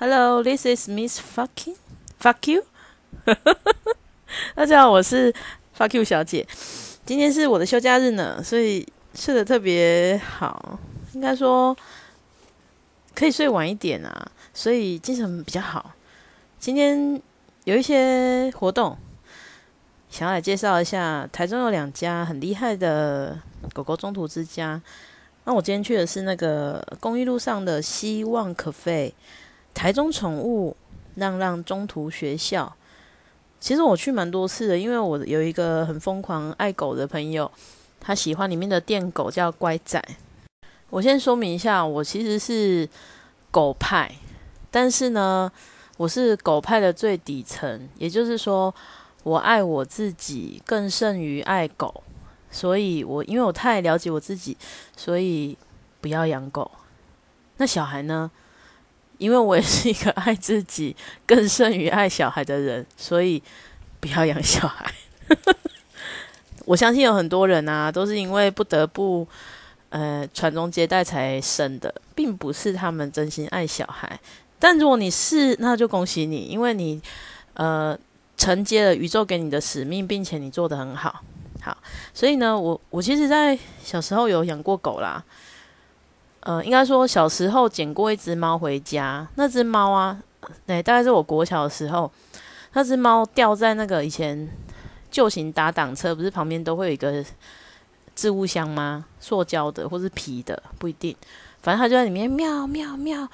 Hello, this is Miss Fucking Fuck You。大家好，我是 Fuck You 小姐。今天是我的休假日呢，所以睡得特别好，应该说可以睡晚一点啊，所以精神比较好。今天有一些活动，想要来介绍一下。台中有两家很厉害的狗狗中途之家。那我今天去的是那个公益路上的希望可费，台中宠物让让中途学校。其实我去蛮多次的，因为我有一个很疯狂爱狗的朋友，他喜欢里面的电狗叫乖仔。我先说明一下，我其实是狗派，但是呢，我是狗派的最底层，也就是说，我爱我自己更胜于爱狗。所以，我因为我太了解我自己，所以不要养狗。那小孩呢？因为我也是一个爱自己更胜于爱小孩的人，所以不要养小孩。我相信有很多人啊，都是因为不得不呃传宗接代才生的，并不是他们真心爱小孩。但如果你是，那就恭喜你，因为你呃承接了宇宙给你的使命，并且你做得很好。好，所以呢，我我其实，在小时候有养过狗啦。呃，应该说小时候捡过一只猫回家，那只猫啊，对，大概是我国小的时候，那只猫掉在那个以前旧型打挡车，不是旁边都会有一个置物箱吗？塑胶的或是皮的，不一定，反正它就在里面喵喵喵，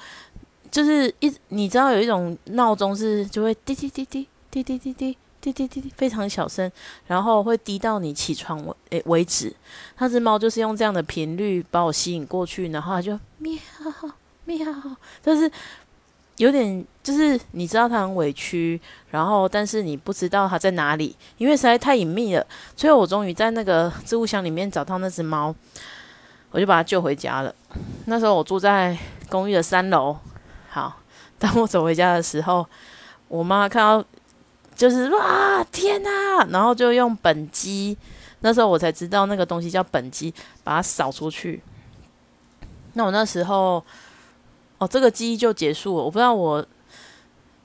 就是一你知道有一种闹钟是就会滴滴滴滴滴滴滴滴。滴滴滴滴，非常小声，然后会滴到你起床为为止。那只猫就是用这样的频率把我吸引过去，然后它就喵喵，但是有点就是你知道它很委屈，然后但是你不知道它在哪里，因为实在太隐秘了。最后我终于在那个置物箱里面找到那只猫，我就把它救回家了。那时候我住在公寓的三楼。好，当我走回家的时候，我妈看到。就是哇天哪！然后就用本机，那时候我才知道那个东西叫本机，把它扫出去。那我那时候，哦，这个记忆就结束了。我不知道我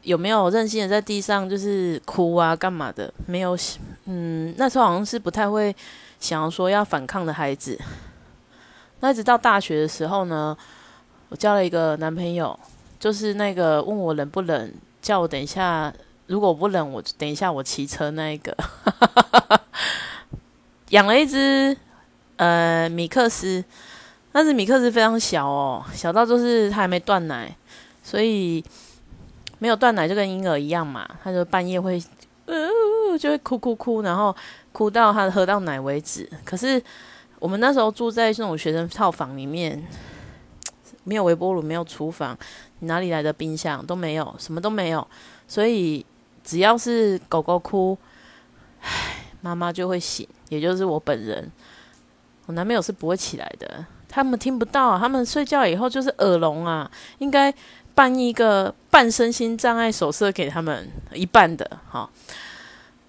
有没有任性的在地上就是哭啊干嘛的，没有。嗯，那时候好像是不太会想要说要反抗的孩子。那一直到大学的时候呢，我交了一个男朋友，就是那个问我冷不冷，叫我等一下。如果不冷，我等一下我骑车那一个，养了一只呃米克斯，但是米克斯非常小哦，小到就是它还没断奶，所以没有断奶就跟婴儿一样嘛，它就半夜会呃就会哭哭哭，然后哭到它喝到奶为止。可是我们那时候住在那种学生套房里面，没有微波炉，没有厨房，哪里来的冰箱都没有，什么都没有，所以。只要是狗狗哭，唉，妈妈就会醒，也就是我本人。我男朋友是不会起来的，他们听不到，他们睡觉以后就是耳聋啊。应该办一个半身心障碍手册给他们一半的，好。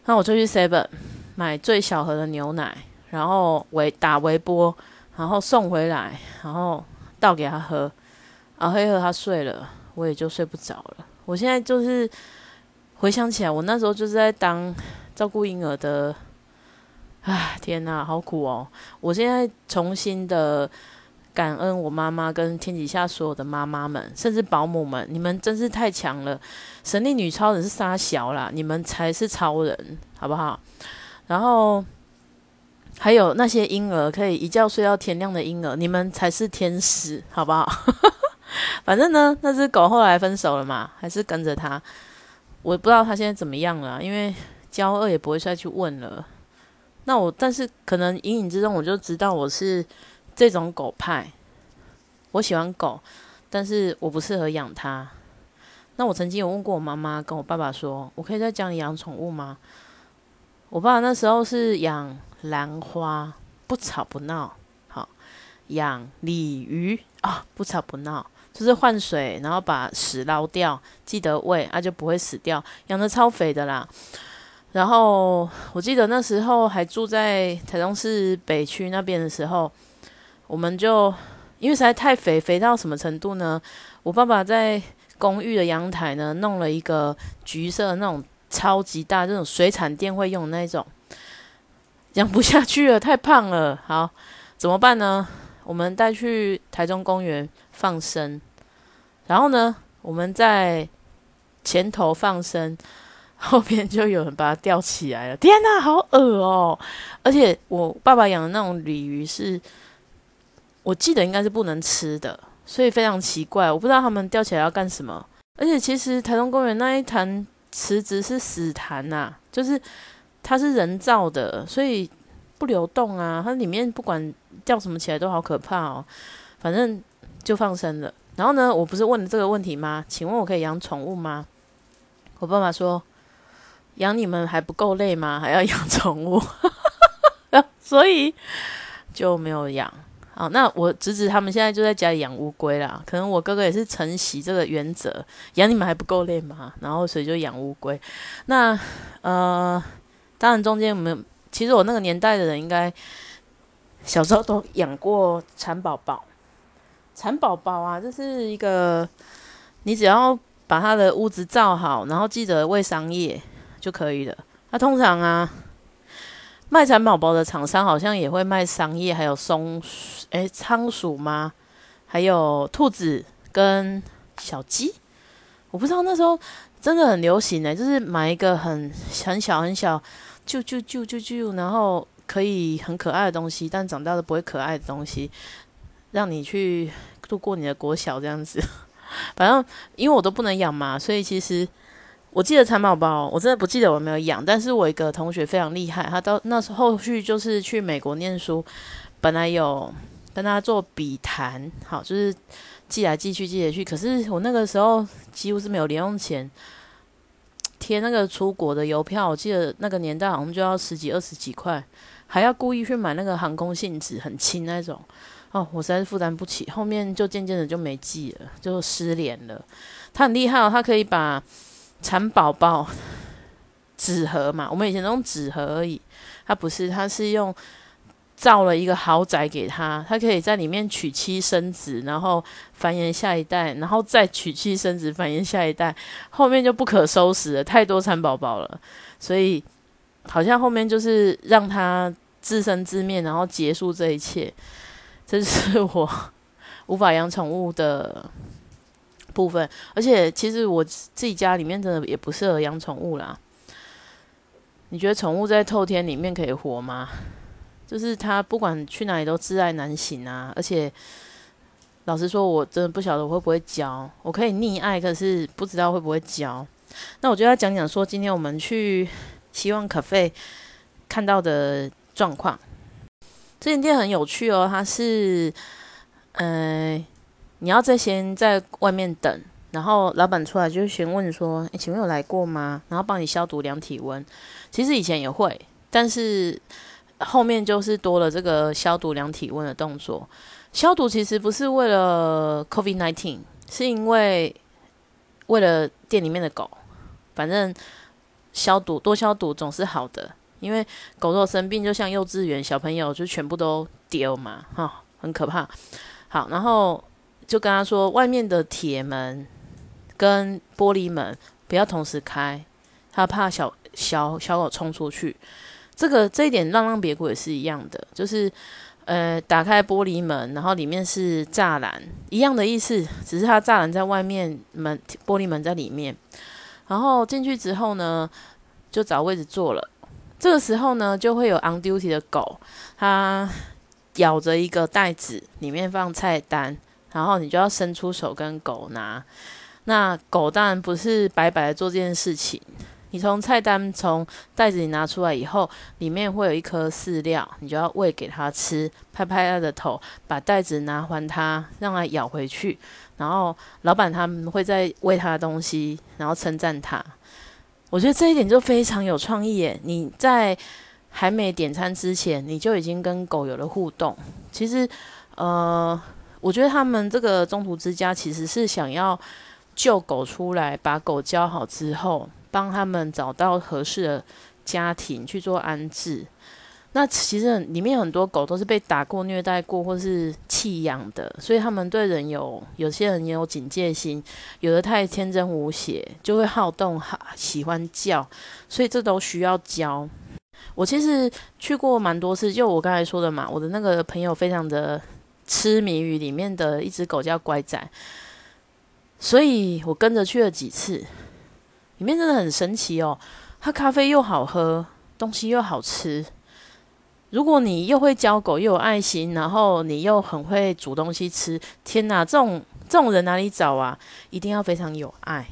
那我就去 Seven 买最小盒的牛奶，然后微打微波，然后送回来，然后倒给他喝，然后喝喝他睡了，我也就睡不着了。我现在就是。回想起来，我那时候就是在当照顾婴儿的，唉，天哪，好苦哦！我现在重新的感恩我妈妈跟天底下所有的妈妈们，甚至保姆们，你们真是太强了！神力女超人是沙小啦，你们才是超人，好不好？然后还有那些婴儿可以一觉睡到天亮的婴儿，你们才是天使，好不好？反正呢，那只狗后来分手了嘛，还是跟着他。我不知道他现在怎么样了，因为交恶也不会再去问了。那我，但是可能隐隐之中我就知道我是这种狗派。我喜欢狗，但是我不适合养它。那我曾经有问过我妈妈跟我爸爸说，我可以在家里养宠物吗？我爸爸那时候是养兰花，不吵不闹，好养鲤鱼啊，不吵不闹。就是换水，然后把屎捞掉，记得喂，它就不会死掉。养的超肥的啦。然后我记得那时候还住在台中市北区那边的时候，我们就因为实在太肥，肥到什么程度呢？我爸爸在公寓的阳台呢，弄了一个橘色那种超级大，这种水产店会用的那种，养不下去了，太胖了。好，怎么办呢？我们带去台中公园放生，然后呢，我们在前头放生，后边就有人把它吊起来了。天哪，好恶哦！而且我爸爸养的那种鲤鱼是，我记得应该是不能吃的。所以非常奇怪，我不知道他们吊起来要干什么。而且其实台中公园那一潭池子是死潭呐，就是它是人造的，所以不流动啊。它里面不管吊什么起来都好可怕哦。反正就放生了。然后呢，我不是问了这个问题吗？请问我可以养宠物吗？我爸爸说，养你们还不够累吗？还要养宠物，所以就没有养。好，那我侄子他们现在就在家里养乌龟啦。可能我哥哥也是承袭这个原则，养你们还不够累吗？然后所以就养乌龟。那呃，当然中间我们其实我那个年代的人应该小时候都养过蚕宝宝。蚕宝宝啊，这是一个你只要把它的屋子造好，然后记得喂桑叶就可以了。那通常啊。卖蚕宝宝的厂商好像也会卖桑叶，还有松，诶，仓鼠吗？还有兔子跟小鸡。我不知道那时候真的很流行诶，就是买一个很很小很小，就就就就就，然后可以很可爱的东西，但长大了不会可爱的东西，让你去度过你的国小这样子。反正因为我都不能养嘛，所以其实。我记得蚕宝宝，我真的不记得我没有养。但是我一个同学非常厉害，他到那时候后续就是去美国念书，本来有跟他做笔谈，好，就是寄来寄去，寄来去。可是我那个时候几乎是没有零用钱贴那个出国的邮票，我记得那个年代好像就要十几二十几块，还要故意去买那个航空信纸，很轻那种。哦，我实在是负担不起，后面就渐渐的就没寄了，就失联了。他很厉害哦，他可以把。蚕宝宝纸盒嘛，我们以前都用纸盒而已。他不是，他是用造了一个豪宅给他，他可以在里面娶妻生子，然后繁衍下一代，然后再娶妻生子，繁衍下一代，后面就不可收拾了，太多蚕宝宝了。所以好像后面就是让他自生自灭，然后结束这一切。这是我无法养宠物的。部分，而且其实我自己家里面真的也不适合养宠物啦。你觉得宠物在透天里面可以活吗？就是它不管去哪里都自爱难行啊。而且老实说，我真的不晓得我会不会教。我可以溺爱，可是不知道会不会教。那我就要讲讲说，今天我们去希望可费看到的状况。这间店很有趣哦，它是，呃。你要在先在外面等，然后老板出来就先问说：“诶，请问有来过吗？”然后帮你消毒量体温。其实以前也会，但是后面就是多了这个消毒量体温的动作。消毒其实不是为了 COVID nineteen，是因为为了店里面的狗。反正消毒多消毒总是好的，因为狗如果生病，就像幼稚园小朋友就全部都丢嘛，哈，很可怕。好，然后。就跟他说，外面的铁门跟玻璃门不要同时开，他怕小小小狗冲出去。这个 这一点，浪浪别谷也是一样的，就是呃，打开玻璃门，然后里面是栅栏，一样的意思，只是它栅栏在外面，门玻璃门在里面。然后进去之后呢，就找位置坐了。这个时候呢，就会有 on duty 的狗，它咬着一个袋子，里面放菜单。然后你就要伸出手跟狗拿，那狗当然不是白白做这件事情。你从菜单从袋子里拿出来以后，里面会有一颗饲料，你就要喂给它吃，拍拍它的头，把袋子拿还它，让它咬回去。然后老板他们会再喂它东西，然后称赞它。我觉得这一点就非常有创意耶！你在还没点餐之前，你就已经跟狗有了互动。其实，呃。我觉得他们这个中途之家其实是想要救狗出来，把狗教好之后，帮他们找到合适的家庭去做安置。那其实里面很多狗都是被打过、虐待过，或是弃养的，所以他们对人有有些人也有警戒心，有的太天真无邪，就会好动、好喜欢叫，所以这都需要教。我其实去过蛮多次，就我刚才说的嘛，我的那个朋友非常的痴迷于里面的一只狗叫乖仔，所以我跟着去了几次，里面真的很神奇哦，它咖啡又好喝，东西又好吃。如果你又会教狗，又有爱心，然后你又很会煮东西吃，天哪，这种这种人哪里找啊？一定要非常有爱。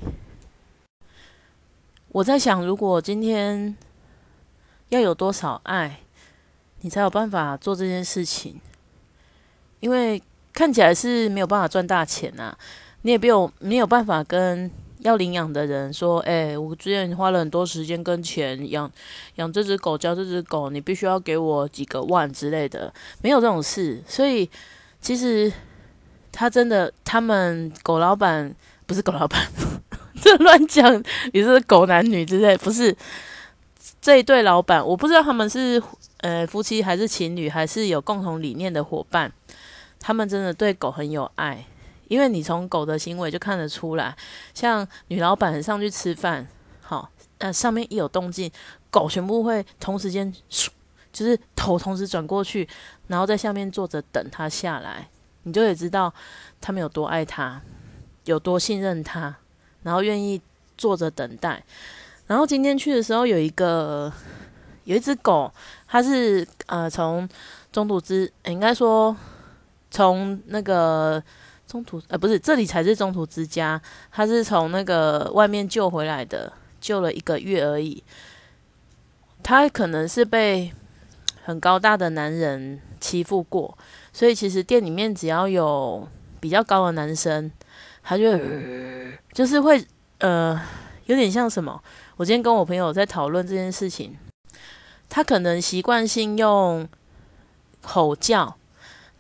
我在想，如果今天要有多少爱，你才有办法做这件事情？因为看起来是没有办法赚大钱呐，你也没有没有办法跟。要领养的人说：“哎，我之前花了很多时间跟钱养养这只狗，教这只狗，你必须要给我几个万之类的，没有这种事。所以其实他真的，他们狗老板不是狗老板，这乱讲，你是狗男女之类，不是这一对老板，我不知道他们是呃夫妻还是情侣，还是有共同理念的伙伴。他们真的对狗很有爱。”因为你从狗的行为就看得出来，像女老板上去吃饭，好，那上面一有动静，狗全部会同时间，就是头同时转过去，然后在下面坐着等它下来，你就会知道他们有多爱它，有多信任它，然后愿意坐着等待。然后今天去的时候，有一个有一只狗，它是呃从中途之，应该说从那个。中途呃不是，这里才是中途之家。他是从那个外面救回来的，救了一个月而已。他可能是被很高大的男人欺负过，所以其实店里面只要有比较高的男生，他就就是会呃有点像什么。我今天跟我朋友在讨论这件事情，他可能习惯性用吼叫。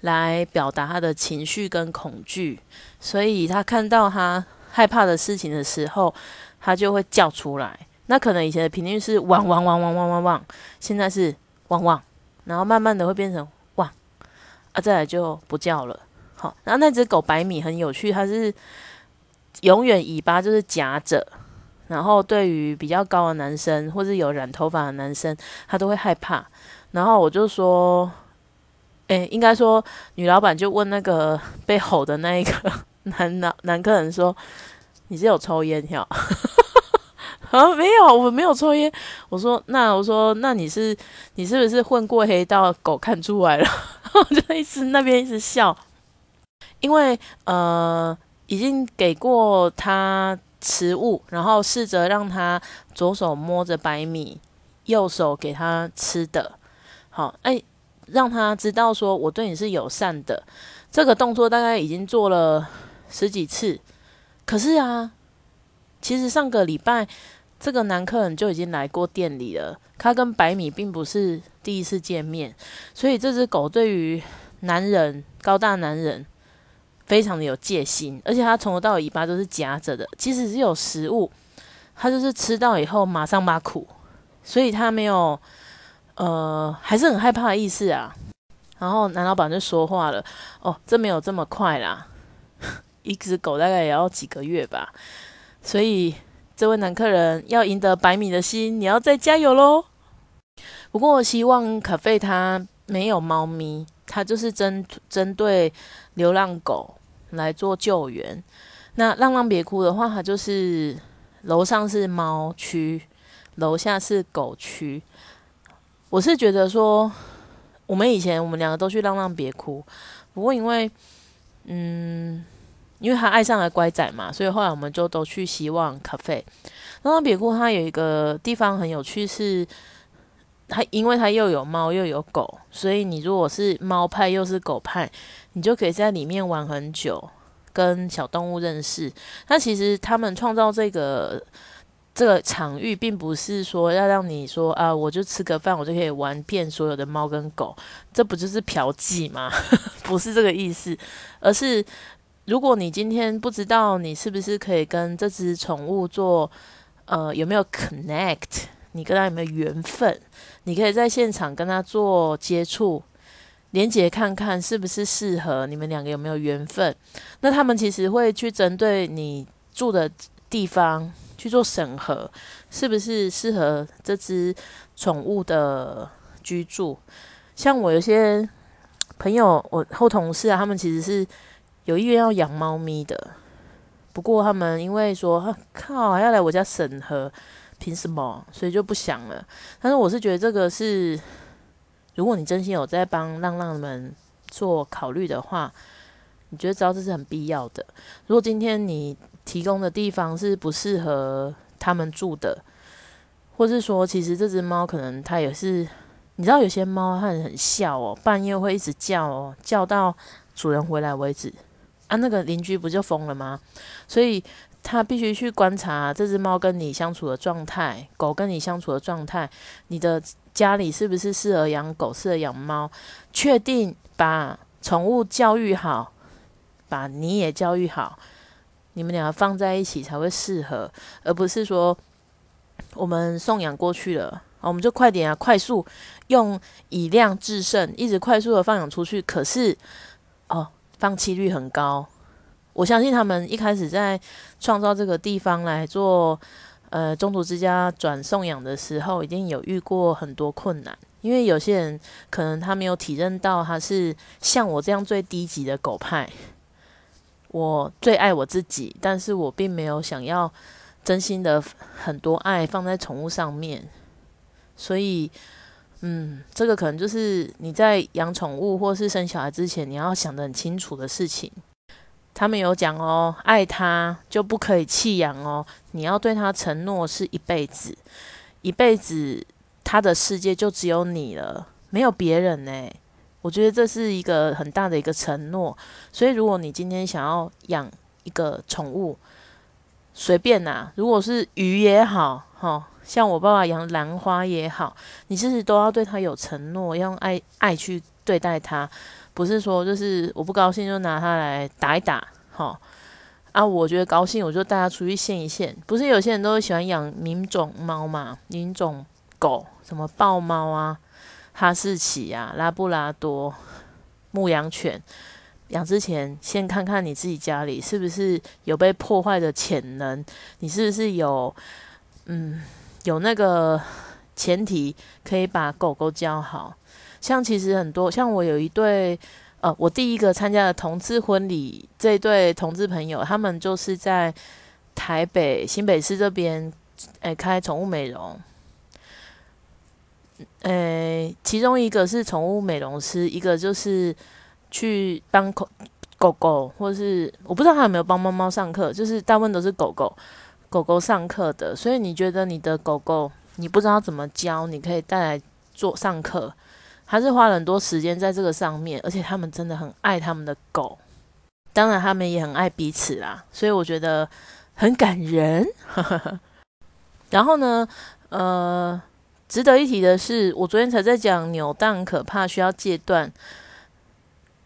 来表达他的情绪跟恐惧，所以他看到他害怕的事情的时候，他就会叫出来。那可能以前的频率是汪汪汪汪汪汪汪，现在是汪汪，然后慢慢的会变成汪，啊，再来就不叫了。好，然后那只狗白米很有趣，它是永远尾巴就是夹着，然后对于比较高的男生或是有染头发的男生，他都会害怕。然后我就说。诶，应该说，女老板就问那个 被吼的那一个 男男男客人说：“你是有抽烟跳？” 啊，没有，我没有抽烟。我说：“那我说，那你是你是不是混过黑道？狗看出来了。”我就一直那边一直笑，因为呃，已经给过他食物，然后试着让他左手摸着白米，右手给他吃的。好，哎。让他知道说我对你是友善的，这个动作大概已经做了十几次。可是啊，其实上个礼拜这个男客人就已经来过店里了，他跟白米并不是第一次见面，所以这只狗对于男人高大男人非常的有戒心，而且它从头到尾巴都是夹着的，即使是有食物，它就是吃到以后马上把苦，所以它没有。呃，还是很害怕的意思啊。然后男老板就说话了：“哦，这没有这么快啦，一只狗大概也要几个月吧。所以这位男客人要赢得百米的心，你要再加油喽。不过我希望可费他没有猫咪，他就是针针对流浪狗来做救援。那浪浪别哭的话，它就是楼上是猫区，楼下是狗区。”我是觉得说，我们以前我们两个都去浪浪别哭，不过因为，嗯，因为他爱上了乖仔嘛，所以后来我们就都去希望咖啡。浪浪别哭，它有一个地方很有趣，是它因为它又有猫又有狗，所以你如果是猫派又是狗派，你就可以在里面玩很久，跟小动物认识。那其实他们创造这个。这个场域并不是说要让你说啊，我就吃个饭，我就可以玩遍所有的猫跟狗，这不就是嫖妓吗？不是这个意思，而是如果你今天不知道你是不是可以跟这只宠物做呃有没有 connect，你跟他有没有缘分？你可以在现场跟他做接触，连接看看是不是适合你们两个有没有缘分。那他们其实会去针对你住的地方去做审核，是不是适合这只宠物的居住？像我有些朋友，我后同事啊，他们其实是有意愿要养猫咪的。不过他们因为说靠要来我家审核，凭什么？所以就不想了。但是我是觉得这个是，如果你真心有在帮浪浪们做考虑的话，你觉得知道这是很必要的。如果今天你提供的地方是不适合他们住的，或是说其实这只猫可能它也是，你知道有些猫它很笑哦，半夜会一直叫哦，叫到主人回来为止。啊，那个邻居不就疯了吗？所以他必须去观察这只猫跟你相处的状态，狗跟你相处的状态，你的家里是不是适合养狗、适合养猫？确定把宠物教育好，把你也教育好，你们两个放在一起才会适合，而不是说我们送养过去了，我们就快点啊，快速用以量制胜，一直快速的放养出去。可是哦。放弃率很高，我相信他们一开始在创造这个地方来做呃中途之家转送养的时候，一定有遇过很多困难。因为有些人可能他没有体认到他是像我这样最低级的狗派，我最爱我自己，但是我并没有想要真心的很多爱放在宠物上面，所以。嗯，这个可能就是你在养宠物或是生小孩之前，你要想得很清楚的事情。他们有讲哦，爱他就不可以弃养哦，你要对他承诺是一辈子，一辈子他的世界就只有你了，没有别人呢。我觉得这是一个很大的一个承诺。所以，如果你今天想要养一个宠物，随便呐，如果是鱼也好，哈。像我爸爸养兰花也好，你其实都要对他有承诺，要用爱爱去对待他，不是说就是我不高兴就拿它来打一打，哈啊，我觉得高兴我就带它出去现一现。不是有些人都喜欢养名种猫嘛，名种狗，什么豹猫啊、哈士奇啊、拉布拉多、牧羊犬，养之前先看看你自己家里是不是有被破坏的潜能，你是不是有嗯。有那个前提可以把狗狗教好，像其实很多像我有一对，呃，我第一个参加的同志婚礼，这对同志朋友，他们就是在台北新北市这边，诶，开宠物美容，诶，其中一个是宠物美容师，一个就是去帮狗狗狗，或是我不知道他有没有帮猫猫上课，就是大部分都是狗狗。狗狗上课的，所以你觉得你的狗狗你不知道怎么教，你可以带来做上课，还是花了很多时间在这个上面，而且他们真的很爱他们的狗，当然他们也很爱彼此啦，所以我觉得很感人。然后呢，呃，值得一提的是，我昨天才在讲扭蛋可怕，需要戒断。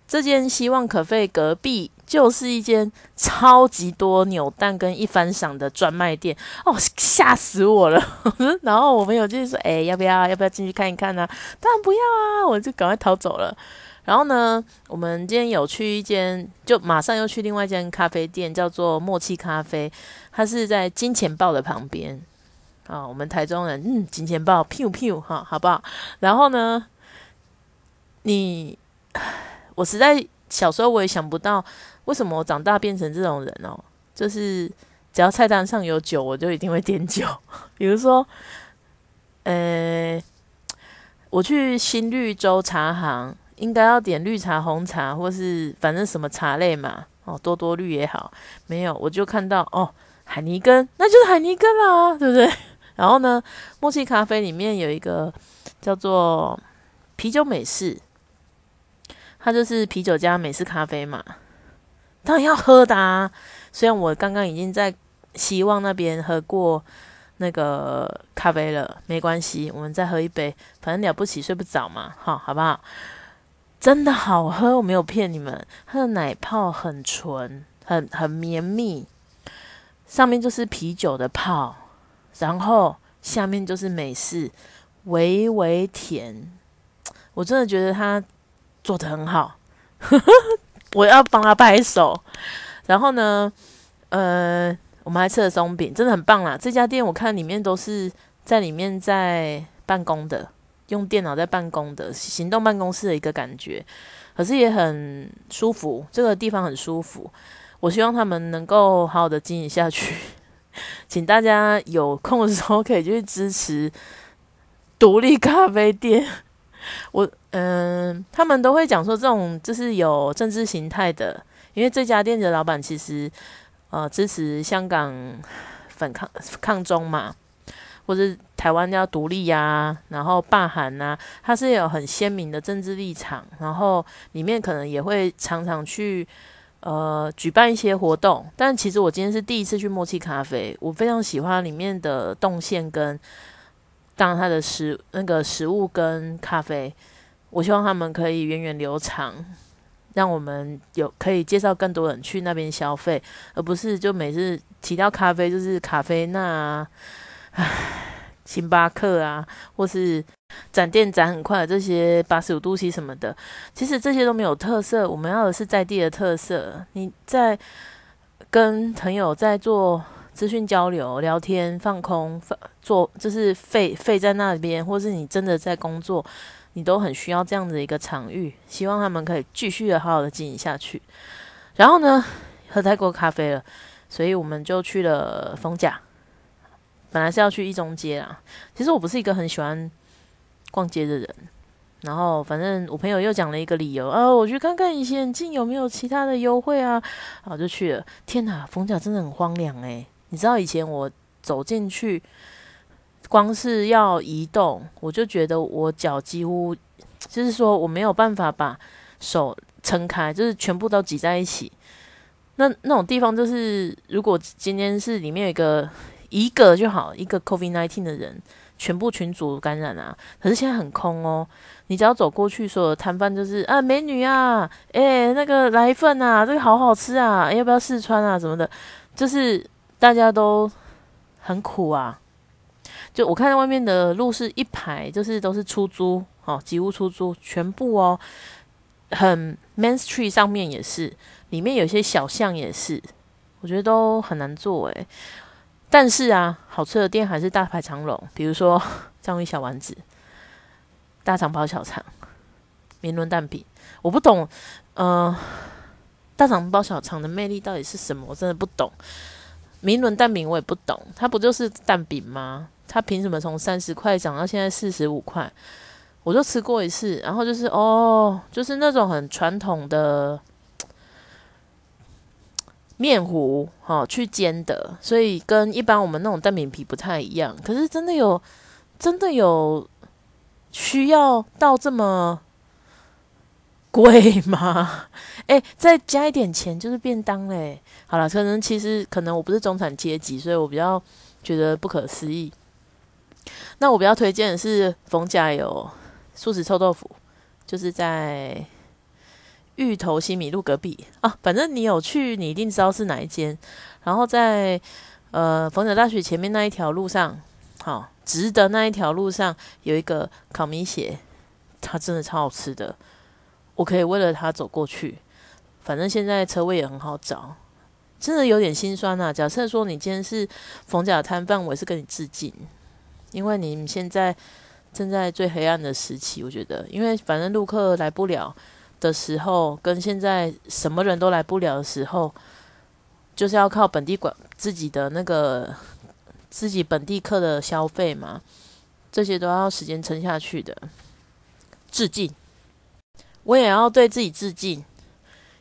这间希望可费隔壁就是一间超级多扭蛋跟一番赏的专卖店哦，吓死我了！然后我朋友就说：“哎，要不要？要不要进去看一看呢？”当然不要啊！我就赶快逃走了。然后呢，我们今天有去一间，就马上又去另外一间咖啡店，叫做默契咖啡，它是在金钱豹的旁边啊。我们台中人，嗯，金钱豹，pew pew 哈，好不好？然后呢，你。我实在小时候我也想不到，为什么我长大变成这种人哦？就是只要菜单上有酒，我就一定会点酒。比如说，呃，我去新绿洲茶行，应该要点绿茶、红茶，或是反正什么茶类嘛。哦，多多绿也好，没有我就看到哦，海尼根，那就是海尼根啦，对不对？然后呢，默契咖啡里面有一个叫做啤酒美式。它就是啤酒加美式咖啡嘛，当然要喝的啊。虽然我刚刚已经在希望那边喝过那个咖啡了，没关系，我们再喝一杯，反正了不起睡不着嘛，好，好不好？真的好喝，我没有骗你们，它的奶泡很纯，很很绵密，上面就是啤酒的泡，然后下面就是美式，微微甜。我真的觉得他做的很好，我要帮他拍手。然后呢，呃，我们还吃了松饼，真的很棒啦。这家店我看里面都是在里面在办公的，用电脑在办公的行动办公室的一个感觉，可是也很舒服。这个地方很舒服，我希望他们能够好好的经营下去。请大家有空的时候可以去支持独立咖啡店。我嗯，他们都会讲说这种就是有政治形态的，因为这家店的老板其实呃支持香港反抗抗中嘛，或者台湾要独立呀，然后罢韩呐，他是有很鲜明的政治立场，然后里面可能也会常常去呃举办一些活动。但其实我今天是第一次去默契咖啡，我非常喜欢里面的动线跟。当它的食那个食物跟咖啡，我希望他们可以源远流长，让我们有可以介绍更多人去那边消费，而不是就每次提到咖啡就是咖啡那，唉，星巴克啊，或是展店展很快这些八十五度 C 什么的，其实这些都没有特色。我们要的是在地的特色。你在跟朋友在做。资讯交流、聊天、放空、放做，就是废废在那边，或是你真的在工作，你都很需要这样的一个场域。希望他们可以继续的好好的经营下去。然后呢，喝太过咖啡了，所以我们就去了丰甲。本来是要去一中街啦，其实我不是一个很喜欢逛街的人。然后反正我朋友又讲了一个理由，啊，我去看看以前近有没有其他的优惠啊，然后就去了。天哪，逢甲真的很荒凉诶。你知道以前我走进去，光是要移动，我就觉得我脚几乎就是说我没有办法把手撑开，就是全部都挤在一起。那那种地方就是，如果今天是里面有一个一个就好，一个 COVID nineteen 的人，全部群组感染啊。可是现在很空哦，你只要走过去，所有摊贩就是啊，美女啊，诶，那个来一份啊，这个好好吃啊，要不要试穿啊什么的，就是。大家都很苦啊！就我看到外面的路是一排，就是都是出租，哦，几屋出租，全部哦，很 Main Street 上面也是，里面有些小巷也是，我觉得都很难做诶。但是啊，好吃的店还是大排长龙，比如说 章鱼小丸子、大肠包小肠、明伦蛋饼，我不懂，呃，大肠包小肠的魅力到底是什么？我真的不懂。明伦蛋饼我也不懂，它不就是蛋饼吗？它凭什么从三十块涨到现在四十五块？我就吃过一次，然后就是哦，就是那种很传统的面糊哈去煎的，所以跟一般我们那种蛋饼皮不太一样。可是真的有，真的有需要到这么？贵吗？哎，再加一点钱就是便当嘞。好了，可能其实可能我不是中产阶级，所以我比较觉得不可思议。那我比较推荐的是冯家有素食臭豆腐，就是在芋头西米露隔壁啊。反正你有去，你一定知道是哪一间。然后在呃逢甲大学前面那一条路上，好，直的那一条路上有一个烤米血，它真的超好吃的。我可以为了他走过去，反正现在车位也很好找，真的有点心酸呐。假设说你今天是逢甲摊贩，我也是跟你致敬，因为你现在正在最黑暗的时期。我觉得，因为反正陆客来不了的时候，跟现在什么人都来不了的时候，就是要靠本地管自己的那个自己本地客的消费嘛，这些都要时间撑下去的。致敬。我也要对自己致敬，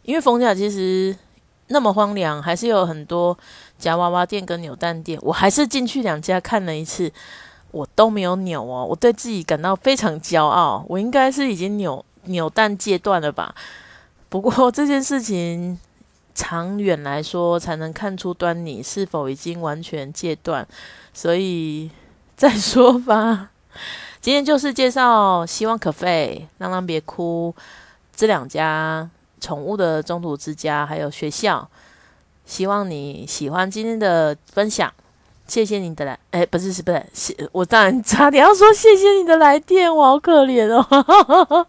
因为逢甲其实那么荒凉，还是有很多夹娃娃店跟扭蛋店。我还是进去两家看了一次，我都没有扭哦，我对自己感到非常骄傲。我应该是已经扭扭蛋戒断了吧？不过这件事情长远来说才能看出端倪，是否已经完全戒断，所以再说吧。今天就是介绍希望可费、浪浪别哭这两家宠物的中途之家，还有学校。希望你喜欢今天的分享，谢谢你的来，哎，不是是不是？谢我当然差点要说谢谢你的来电，我好可怜哦。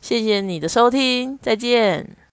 谢谢你的收听，再见。